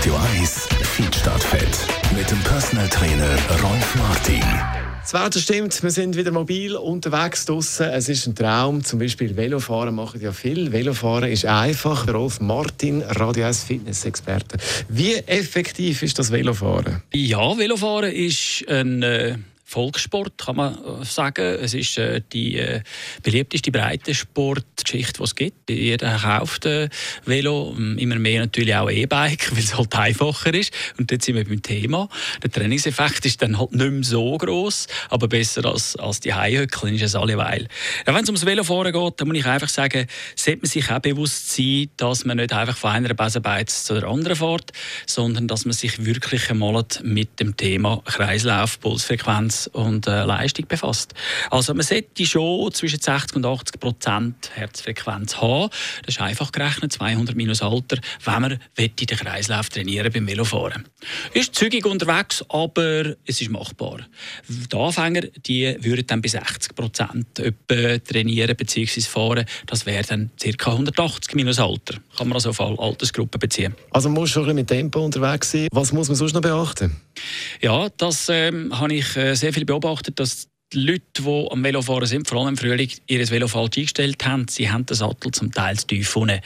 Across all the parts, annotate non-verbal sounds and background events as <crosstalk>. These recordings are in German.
Radio 1 Feedstadt Fett mit dem Personal Trainer Rolf Martin. Das Wetter stimmt, wir sind wieder mobil unterwegs draußen. Es ist ein Traum. Zum Beispiel Velofahren machen ja viel. Velofahren ist einfach. Rolf Martin, Radio 1 Fitness-Experte. Wie effektiv ist das Velofahren? Ja, Velofahren ist ein äh, Volkssport, kann man äh, sagen. Es ist äh, die äh, beliebteste Breitensportgeschichte, die es gibt. Jeder kauft ein Velo, ähm, immer mehr natürlich auch E-Bike, <laughs> weil es halt einfacher ist. Und jetzt sind wir beim Thema. Der Trainingseffekt ist dann halt nicht mehr so groß, aber besser als, als die Heihöckeln ist es alleweil. Wenn es ums Velofahren geht, dann muss ich einfach sagen, sollte man sich auch bewusst sein, dass man nicht einfach von einer Besenbeiz zu der anderen fährt, sondern dass man sich wirklich einmal mit dem Thema Kreislauf, Pulsfrequenz und äh, Leistung befasst. Also man sollte schon zwischen 60 und 80 Prozent Herzfrequenz haben. Das ist einfach gerechnet, 200 minus Alter, wenn man den Kreislauf trainieren beim Velofahren. Ist zügig unterwegs, aber es ist machbar. Die Anfänger die würden dann bis 60 Prozent trainieren bzw. fahren. Das wäre dann ca. 180 minus Alter. Kann man also auf alle Altersgruppen beziehen. Also man muss schon ein bisschen mit Tempo unterwegs sein. Was muss man sonst noch beachten? Ja, das ähm, habe ich äh, sehr viel beobachtet, dass die Leute, die am Velofahren sind, vor allem im Frühling, ihr Velo falsch eingestellt haben. Sie haben den Sattel zum Teil zu tief unten.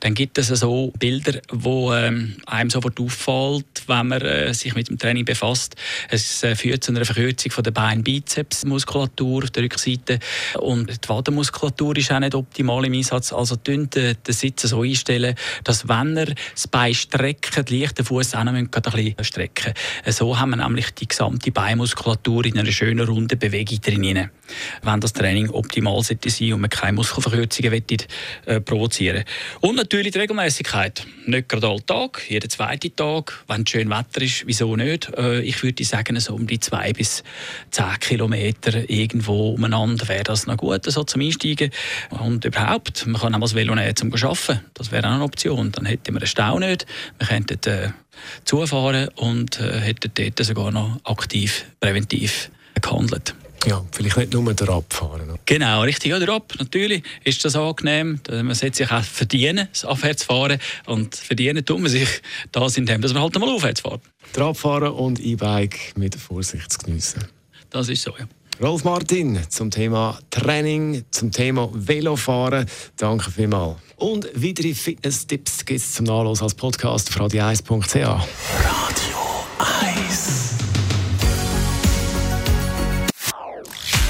Dann gibt es so Bilder, wo ähm, einem sofort auffällt, wenn man äh, sich mit dem Training befasst. Es äh, führt zu einer Verkürzung von der Bein-Bizeps-Muskulatur auf der Rückseite und die Wadenmuskulatur ist auch nicht optimal im Einsatz. Also den, den Sitz so einstellen, dass wenn er das Bein streckt, leicht den Fuß auch noch ein bisschen strecken. So haben wir nämlich die gesamte Beinmuskulatur in einer schönen runden Bewegung Bewegung drin. Wenn das Training optimal sein sollte und man keine Muskelverkürzungen will, äh, provozieren Und natürlich die Regelmäßigkeit. Nicht gerade all Tag, jeden zweiten Tag. Wenn es schön Wetter ist, wieso nicht? Äh, ich würde sagen, so um die zwei bis zehn Kilometer irgendwo umeinander wäre das noch gut so zum Einsteigen. Und überhaupt, man kann auch das Velo nehmen zum Arbeiten. Das wäre auch eine Option. Dann hätten wir einen Stau nicht. Wir könnten äh, zufahren und äh, hätten dort sogar noch aktiv, präventiv gehandelt. Ja, vielleicht nicht nur der Abfahren. Genau, richtig. Ja, der Ab, natürlich ist das angenehm. Man sollte sich auch verdienen, das Abwärtsfahren. Und verdienen tut man sich das, indem man halt einmal aufwärts fährt. Der Abfahren und E-Bike mit Vorsicht zu geniessen. Das ist so, ja. Rolf Martin zum Thema Training, zum Thema Velofahren. Danke vielmals. Und weitere Fitness-Tipps gibt es zum Nachlesen als Podcast auf radio1.ch. Radio 1